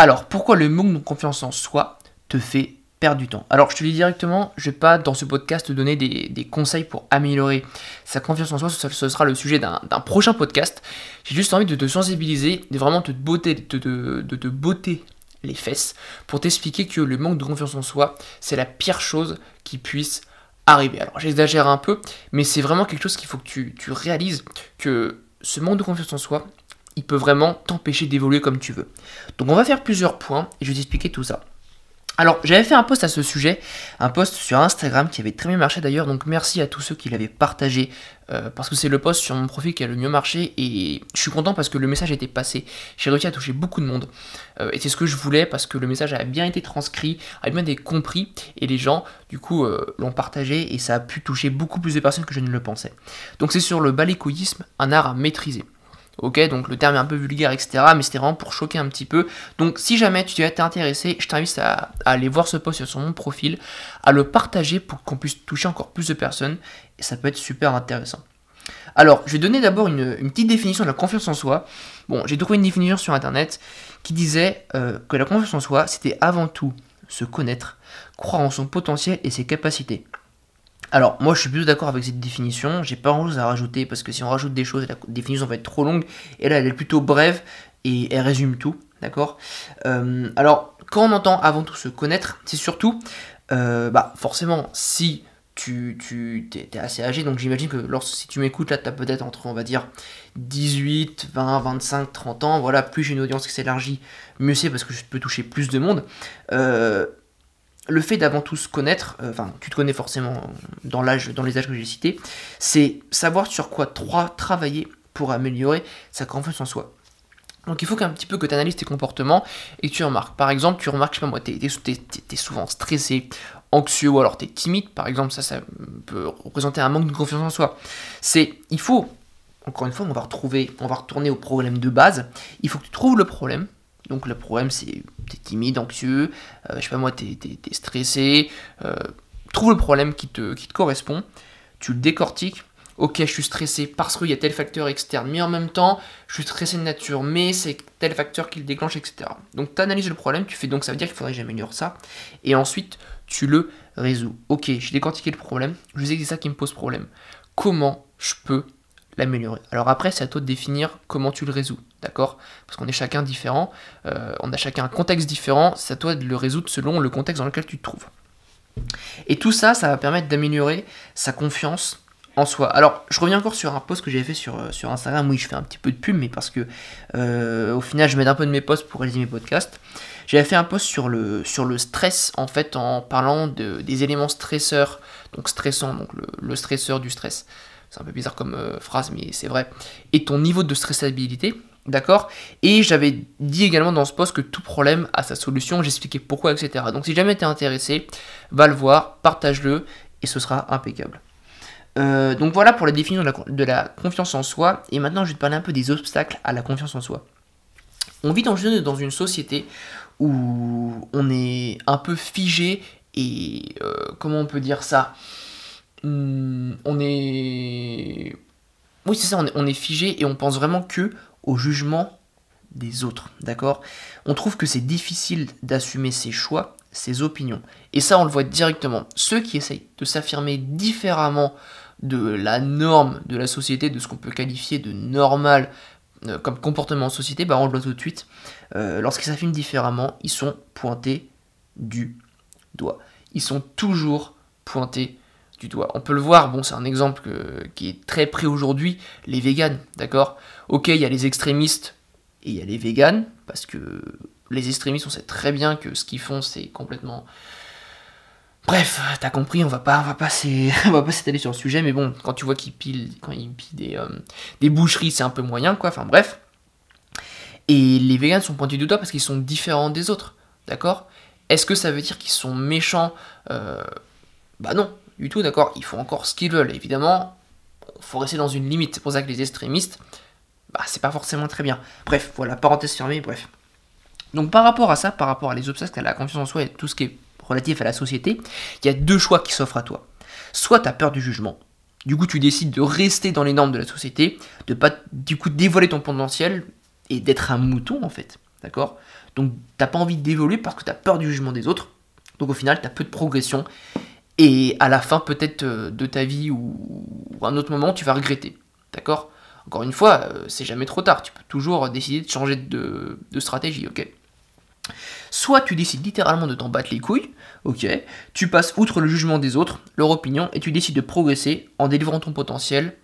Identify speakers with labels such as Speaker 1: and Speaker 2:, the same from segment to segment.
Speaker 1: Alors, pourquoi le manque de confiance en soi te fait perdre du temps? Alors, je te dis directement, je vais pas dans ce podcast te donner des, conseils pour améliorer sa confiance en soi, ce, sera le sujet d'un prochain podcast. J'ai juste envie de te sensibiliser, de vraiment te botter, de, les fesses pour t'expliquer que le manque de confiance en soi, c'est la pire chose qui puisse arriver. Alors j'exagère un peu, mais c'est vraiment quelque chose qu'il faut que tu réalises que ce manque de confiance en soi, il peut vraiment t'empêcher d'évoluer comme tu veux. Donc on va faire plusieurs points et je vais t'expliquer tout ça. Alors, j'avais fait un post à ce sujet, un post sur Instagram qui avait très bien marché d'ailleurs, donc merci à tous ceux qui l'avaient partagé, euh, parce que c'est le post sur mon profil qui a le mieux marché, et je suis content parce que le message était passé. J'ai réussi à toucher beaucoup de monde, euh, et c'est ce que je voulais parce que le message a bien été transcrit, a bien été compris, et les gens, du coup, euh, l'ont partagé, et ça a pu toucher beaucoup plus de personnes que je ne le pensais. Donc c'est sur le balécoïsme, un art à maîtriser. Ok, donc le terme est un peu vulgaire, etc. Mais c'était vraiment pour choquer un petit peu. Donc si jamais tu t'es intéressé, je t'invite à, aller voir ce post sur mon profil, à le partager pour qu'on puisse toucher encore plus de personnes. Et ça peut être super intéressant. Alors, je vais donner d'abord une, petite définition de la confiance en soi. Bon, j'ai trouvé une définition sur Internet qui disait euh, que la confiance en soi, c'était avant tout se connaître, croire en son potentiel et ses capacités. Alors, moi je suis plutôt d'accord avec cette définition, j'ai pas grand chose à rajouter parce que si on rajoute des choses, la définition va être trop longue, et là elle est plutôt brève et elle résume tout, d'accord? Euh, Alors, quand on entend avant tout se connaître, c'est surtout, euh, bah forcément, si tu, tu es, assez âgé, donc j'imagine que lorsque, si tu m'écoutes là, tu as peut-être entre, on va dire, 18, 20, 25, 30 ans, voilà, plus j'ai une audience qui s'élargit, mieux c'est parce que je peux toucher plus de monde. Euh, le fait d'avant tout se connaître, euh, enfin, tu te connais forcément dans l'âge, dans les âges que j'ai cités, c'est savoir sur quoi travailler pour améliorer sa confiance en soi. Donc il faut qu'un petit peu que tu analyses tes comportements et que tu remarques. Par exemple, tu remarques, je sais pas moi, tu es, souvent stressé, anxieux ou alors tu es timide, par exemple, ça, ça peut représenter un manque de confiance en soi. C'est, il faut, encore une fois, on va retrouver, on va retourner au problème de base. Il faut que tu trouves le problème, donc le problème c'est t'es timide, anxieux, euh, je sais pas moi, t'es, es, stressé, euh, trouve le problème qui te, qui te correspond, tu le décortiques, ok je suis stressé parce qu'il y a tel facteur externe, mais en même temps je suis stressé de nature, mais c'est tel facteur qui le déclenche, etc. Donc tu analyses le problème, tu fais donc ça veut dire qu'il faudrait que j'améliore ça, et ensuite tu le résous. Ok, j'ai décortiqué le problème, je sais que c'est ça qui me pose problème. Comment je peux l'améliorer? Alors après, c'est à toi de définir comment tu le résous, d'accord? Parce qu'on est chacun différent, euh, on a chacun un contexte différent, c'est à toi de le résoudre selon le contexte dans lequel tu te trouves. Et tout ça, ça va permettre d'améliorer sa confiance en soi. Alors, je reviens encore sur un post que j'avais fait sur, euh, Instagram. Oui, je fais un petit peu de pub, mais parce que euh, au final, je mets un peu de mes posts pour réaliser mes podcasts. J'avais fait un post sur le, le stress, en fait, en parlant de, des éléments stresseurs, donc stressants, donc le stresseur du stress c'est un peu bizarre comme phrase, mais c'est vrai, et ton niveau de stressabilité, d'accord? Et j'avais dit également dans ce post que tout problème a sa solution, j'expliquais pourquoi, etc. Donc si jamais tu es intéressé, va le voir, partage-le, et ce sera impeccable. Euh, donc voilà pour la définition de la, confiance en soi, et maintenant je vais te parler un peu des obstacles à la confiance en soi. On vit dans une société où on est un peu figé et euh, comment on peut dire ça? Hmm, on est. Oui, c'est ça, on est, figé et on pense vraiment que au jugement des autres, d'accord? On trouve que c'est difficile d'assumer ses choix, ses opinions. Et ça, on le voit directement. Ceux qui essayent de s'affirmer différemment de la norme de la société, de ce qu'on peut qualifier de normal euh, comme comportement en société, bah on le voit tout de suite. Euh, lorsqu'ils s'affirment différemment, ils sont pointés du doigt. Ils sont toujours pointés on peut le voir, bon, c'est un exemple qui est très près aujourd'hui, les véganes, d'accord? Ok, il y a les extrémistes et il y a les véganes, parce que les extrémistes, on sait très bien que ce qu'ils font, c'est complètement. Bref, t'as compris, on va pas, on va pas s'étaler sur le sujet, mais bon, quand tu vois qu'ils pilent, quand ils pilent des, euh, des boucheries, c'est un peu moyen, quoi. Enfin bref. Et les véganes sont pointés du doigt parce qu'ils sont différents des autres, d'accord? Est-ce que ça veut dire qu'ils sont méchants? Euh, Bah non, du tout, d'accord Ils font encore ce qu'ils veulent. Évidemment, il faut rester dans une limite. C'est pour ça que les extrémistes, bah, c'est pas forcément très bien. Bref, voilà, parenthèse fermée, bref. Donc par rapport à ça, par rapport à les obstacles, à la confiance en soi et tout ce qui est relatif à la société, il y a deux choix qui s'offrent à toi. Soit tu as peur du jugement, du coup tu décides de rester dans les normes de la société, de pas du coup dévoiler ton potentiel et d'être un mouton en fait, d'accord? Donc t'as pas envie d'évoluer parce que tu as peur du jugement des autres. Donc au final, tu as peu de progression. Et à la fin, peut-être euh, de ta vie ou, un autre moment, tu vas regretter. D'accord? Encore une fois, euh, c'est jamais trop tard. Tu peux toujours décider de changer de, stratégie, ok? Soit tu décides littéralement de t'en battre les couilles, ok? Tu passes outre le jugement des autres, leur opinion, et tu décides de progresser en délivrant ton potentiel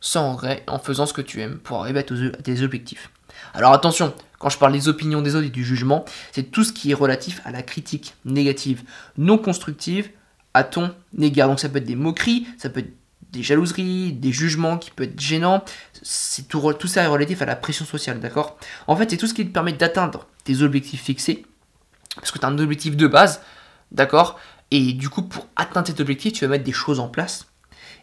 Speaker 1: sans regret, en faisant ce que tu aimes pour arriver à tes objectifs. Alors attention, quand je parle des opinions des autres et du jugement, c'est tout ce qui est relatif à la critique négative, non constructive, à ton égard. Donc ça peut être des moqueries, ça peut être des jalouseries, des jugements qui peuvent être gênants. C'est tout, ça est relatif à la pression sociale, d'accord? En fait, c'est tout ce qui te permet d'atteindre tes objectifs fixés, parce que tu as un objectif de base, d'accord? Et du coup, pour atteindre cet objectif, tu vas mettre des choses en place.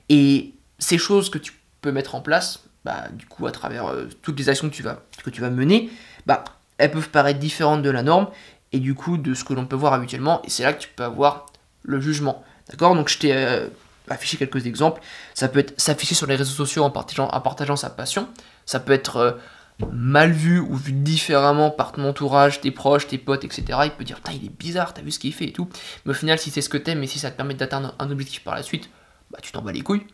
Speaker 1: Et ces choses que tu peux mettre en place, bah, du coup, à travers euh, toutes les actions que tu vas, que tu vas mener, bah, elles peuvent paraître différentes de la norme et du coup de ce que l'on peut voir habituellement. Et c'est là que tu peux avoir le jugement. D'accord? Donc je t'ai euh, affiché quelques exemples. Ça peut être s'afficher sur les réseaux sociaux en partageant, en partageant sa passion. Ça peut être euh, mal vu ou vu différemment par ton entourage, tes proches, tes potes, etc. Il peut dire, il est bizarre, t'as vu ce qu'il fait et tout. Mais au final, si c'est ce que t'aimes et si ça te permet d'atteindre un objectif par la suite, bah tu t'en bats les couilles.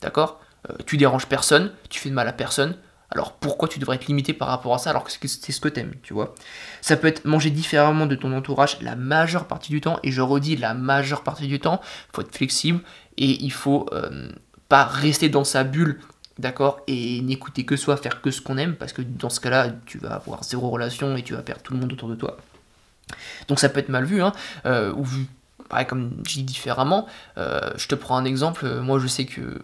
Speaker 1: D'accord? Euh, Tu déranges personne, tu fais de mal à personne. Alors pourquoi tu devrais être limité par rapport à ça alors que c'est ce que t'aimes, tu vois? Ça peut être manger différemment de ton entourage la majeure partie du temps, et je redis la majeure partie du temps, il faut être flexible et il faut euh, pas rester dans sa bulle, d'accord? Et n'écouter que soi, faire que ce qu'on aime, parce que dans ce cas-là, tu vas avoir zéro relation et tu vas perdre tout le monde autour de toi. Donc ça peut être mal vu, hein, euh, ou vu pareil comme je dis différemment. Euh, je te prends un exemple, moi je sais que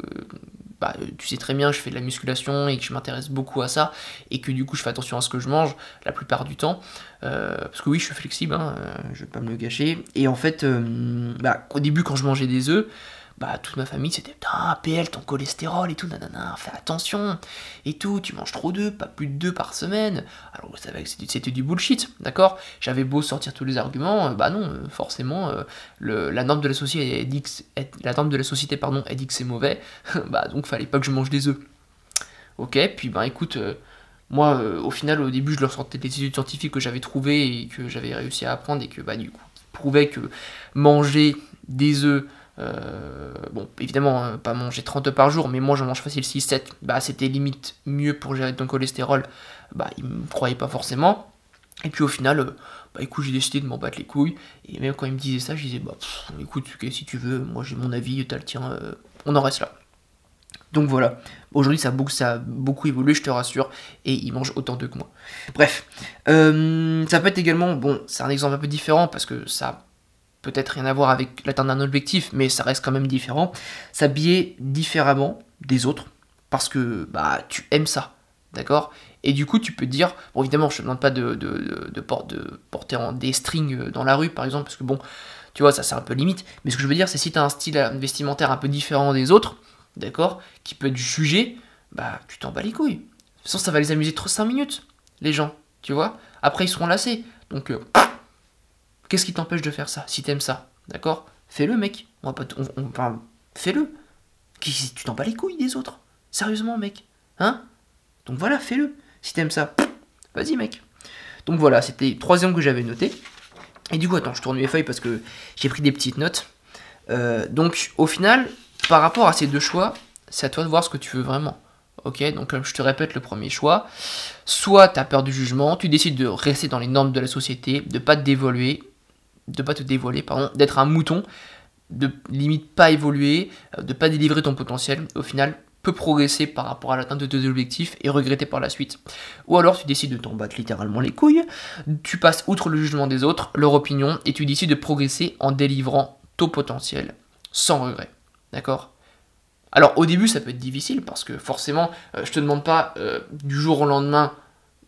Speaker 1: bah, tu sais très bien, je fais de la musculation et que je m'intéresse beaucoup à ça, et que du coup je fais attention à ce que je mange la plupart du temps, euh, parce que oui, je suis flexible, hein, euh, je vais pas me le gâcher. Et en fait, euh, bah, au début, quand je mangeais des œufs, bah toute ma famille c'était putain PL ton cholestérol et tout nanana fais attention. Et tout tu manges trop d'œufs pas plus de deux par semaine. Alors vous savez que c'était du bullshit d'accord? J'avais beau sortir tous les arguments bah non forcément la norme de la société elle dit que c'est mauvais. Bah donc fallait pas que je mange des œufs. Ok puis bah écoute moi, au final, au début, je leur sortais des études scientifiques que j'avais trouvées et que j'avais réussi à apprendre et que, bah, du coup, prouvaient que manger des œufs euh, bon, évidemment, hein, pas manger 30 par jour, mais moi j'en mange facile 6-7. Bah, c'était limite mieux pour gérer ton cholestérol. Bah, ils me croyaient pas forcément. Et puis au final, euh, bah écoute, j'ai décidé de m'en battre les couilles. Et même quand ils me disaient ça, je disais, bah écoute, si tu veux, moi j'ai mon avis, t'as le tien, euh, on en reste là. Donc voilà, aujourd'hui ça, ça, a beaucoup évolué, je te rassure, et ils mangent autant d'eux que moi. Bref, ça peut être également, bon, c'est un exemple un peu différent parce que ça peut-être rien à voir avec l'atteinte d'un objectif, mais ça reste quand même différent, s'habiller différemment des autres, parce que bah tu aimes ça, d'accord? Et du coup, tu peux dire, bon évidemment, je te demande pas de, de, porter en des strings dans la rue, par exemple, parce que bon, tu vois, ça c'est un peu limite, mais ce que je veux dire, c'est si tu as un style vestimentaire un peu différent des autres, d'accord, qui peut être jugé, bah tu t'en bats les couilles. De toute façon, ça va les amuser trop 5 minutes, les gens, tu vois? Après, ils seront lassés. Donc, euh, Qu'est-ce qui t'empêche de faire ça Si t'aimes ça, d'accord? Fais-le, mec. On va enfin, fais-le. Tu t'en bats les couilles des autres. Sérieusement, mec. Hein? Donc voilà, fais-le. Si t'aimes ça, vas-y, mec. Donc voilà, c'était le troisième que j'avais noté. Et du coup, attends, je tourne mes feuilles parce que j'ai pris des petites notes. Euh, donc, au final, par rapport à ces deux choix, c'est à toi de voir ce que tu veux vraiment. Ok, donc je te répète, le premier choix, soit tu peur du jugement, tu décides de rester dans les normes de la société, de pas te dévoluer, de pas te dévoiler, pardon, d'être un mouton, de limite pas évoluer, euh, de pas délivrer ton potentiel, au final peut progresser par rapport à l'atteinte de tes objectifs et regretter par la suite. Ou alors tu décides de t'en battre littéralement les couilles, tu passes outre le jugement des autres, leur opinion, et tu décides de progresser en délivrant ton potentiel sans regret. D'accord? Alors au début ça peut être difficile parce que forcément euh, je te demande pas euh, du jour au lendemain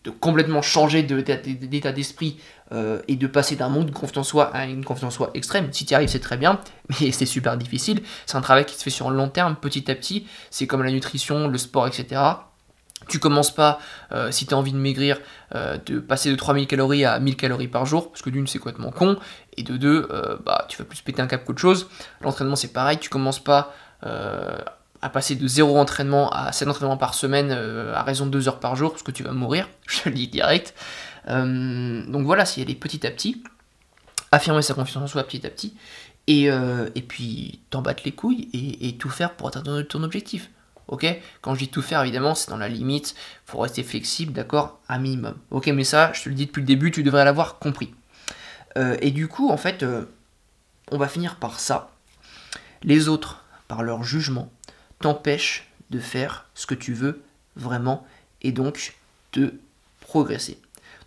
Speaker 1: de complètement changer d'état d'esprit euh, et de passer d'un monde de confiance en soi à une confiance en soi extrême. Si tu arrives, c'est très bien, mais c'est super difficile. C'est un travail qui se fait sur le long terme, petit à petit. C'est comme la nutrition, le sport, etc. Tu commences pas, euh, si tu as envie de maigrir, euh, de passer de 3000 calories à 1000 calories par jour, parce que d'une, c'est complètement con, et de deux, bah, tu vas plus péter un cap qu'autre chose. L'entraînement, c'est pareil, tu commences pas à passer de zéro entraînement à 7 entraînements par semaine à raison de 2 heures par jour, parce que tu vas mourir, je le dis direct. Euh, donc voilà, c'est y aller petit à petit, affirmer sa confiance en soi petit à petit, et, euh, puis t'en battre les couilles et, tout faire pour atteindre ton objectif. Ok? Quand je dis tout faire, évidemment, c'est dans la limite, faut rester flexible, d'accord Un minimum. Ok, mais ça, je te le dis depuis le début, tu devrais l'avoir compris. Euh, et du coup, en fait, on va finir par ça. Les autres, par leur jugement, t'empêchent de faire ce que tu veux vraiment et donc de progresser.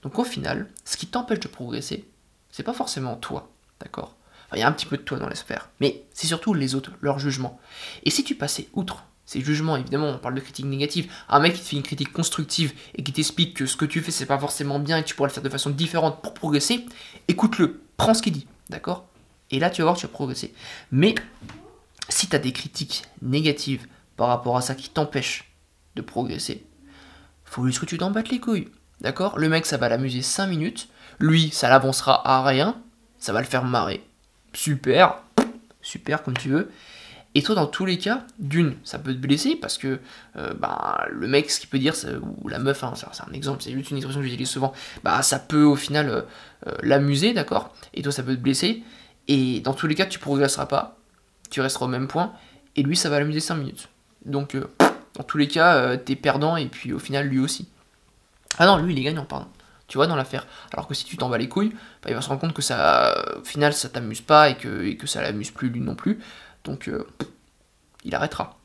Speaker 1: Donc au final, ce qui t'empêche de progresser, c'est pas forcément toi, d'accord? Il y a un petit peu de toi dans l'espère, mais c'est surtout les autres, leur jugement. Et si tu passais outre ces jugements, évidemment, on parle de critique négative, un mec qui te fait une critique constructive et qui t'explique que ce que tu fais c'est pas forcément bien et que tu pourrais le faire de façon différente pour progresser, écoute-le, prends ce qu'il dit, d'accord? Et là tu vas voir tu vas progresser. Mais si tu as des critiques négatives par rapport à ça qui t'empêchent de progresser, faut juste que tu t'en battes les couilles. D'accord? Le mec, ça va l'amuser 5 minutes. Lui, ça l'avancera à rien. Ça va le faire marrer. Super. Super, comme tu veux. Et toi, dans tous les cas, d'une, ça peut te blesser parce que euh, bah, le mec, ce qu'il peut dire, ou la meuf, hein, c'est un exemple, c'est juste une expression que j'utilise souvent, bah, ça peut au final euh, euh, l'amuser, d'accord? Et toi, ça peut te blesser. Et dans tous les cas, tu progresseras pas. Tu resteras au même point. Et lui, ça va l'amuser 5 minutes. Donc, dans tous les cas, t'es perdant et puis au final, lui aussi. Ah non, lui, il est gagnant, pardon. Tu vois, dans l'affaire. Alors que si tu t'en bats les couilles, bah, il va se rendre compte que ça, au final, ça t'amuse pas et que, et que ça l'amuse plus lui non plus. Donc, euh, il arrêtera.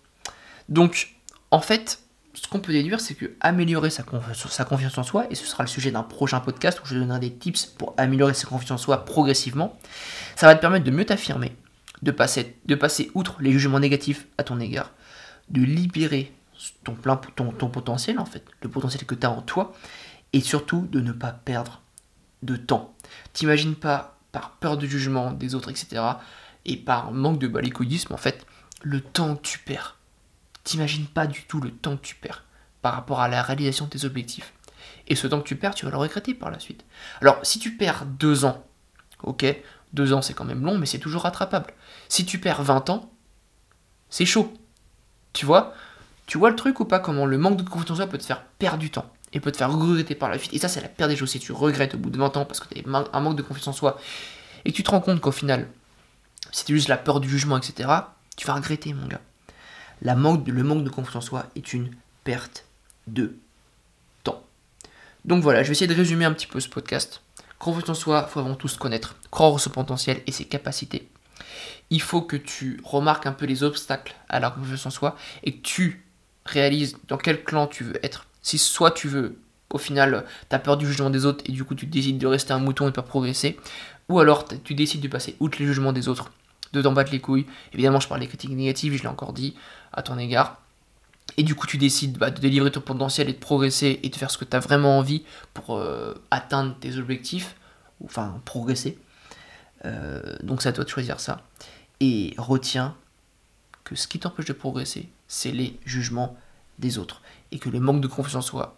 Speaker 1: Donc, en fait, ce qu'on peut déduire, c'est que améliorer sa, confiance en soi, et ce sera le sujet d'un prochain podcast où je donnerai des tips pour améliorer sa confiance en soi progressivement, ça va te permettre de mieux t'affirmer, de passer, de passer outre les jugements négatifs à ton égard, de libérer ton, plein, ton, ton potentiel, en fait, le potentiel que tu as en toi, et surtout de ne pas perdre de temps. T'imagines pas, par peur de jugement des autres, etc., et par manque de balécoïdisme, en fait, le temps que tu perds. T'imagines pas du tout le temps que tu perds par rapport à la réalisation de tes objectifs. Et ce temps que tu perds, tu vas le regretter par la suite. Alors, si tu perds deux ans, ok, deux ans c'est quand même long, mais c'est toujours rattrapable. Si tu perds 20 ans, c'est chaud. Tu vois? Tu vois le truc ou pas Comment le manque de confiance en soi peut te faire perdre du temps et peut te faire regretter par la suite? Et ça, c'est la pire des choses. Si tu regrettes au bout de 20 ans parce que tu as un manque de confiance en soi et que tu te rends compte qu'au final, c'était juste la peur du jugement, etc., tu vas regretter, mon gars. La manque le manque de confiance en soi est une perte de temps. Donc voilà, je vais essayer de résumer un petit peu ce podcast. Confiance en soi, il faut avant tout se connaître, croire en son potentiel et ses capacités il faut que tu remarques un peu les obstacles à la confiance en soi et que tu réalises dans quel clan tu veux être. Si soit tu veux, au final, tu as peur du jugement des autres et du coup tu décides de rester un mouton et de pas progresser, ou alors tu décides de passer outre les jugements des autres, de t'en battre les couilles. Évidemment, je parle des critiques négatives, je l'ai encore dit à ton égard. Et du coup, tu décides bah, de délivrer ton potentiel et de progresser et de faire ce que tu as vraiment envie pour euh, atteindre tes objectifs, enfin progresser. Euh, donc c'est à toi de choisir ça. Et retiens que ce qui t'empêche de progresser, c'est les jugements des autres. Et que le manque de confiance en soi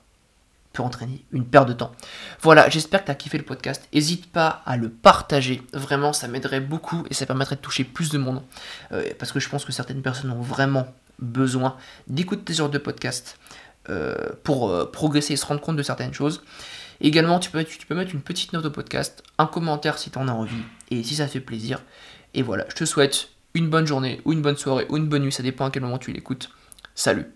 Speaker 1: peut entraîner une perte de temps. Voilà, j'espère que tu as kiffé le podcast. N'hésite pas à le partager. Vraiment, ça m'aiderait beaucoup et ça permettrait de toucher plus de monde. Euh, parce que je pense que certaines personnes ont vraiment besoin d'écouter ce genre de podcast euh, pour progresser et se rendre compte de certaines choses. Également, tu peux, tu peux mettre une petite note au podcast, un commentaire si tu en as envie, et si ça fait plaisir. Et voilà, je te souhaite une bonne journée, ou une bonne soirée, ou une bonne nuit, ça dépend à quel moment tu l'écoutes. Salut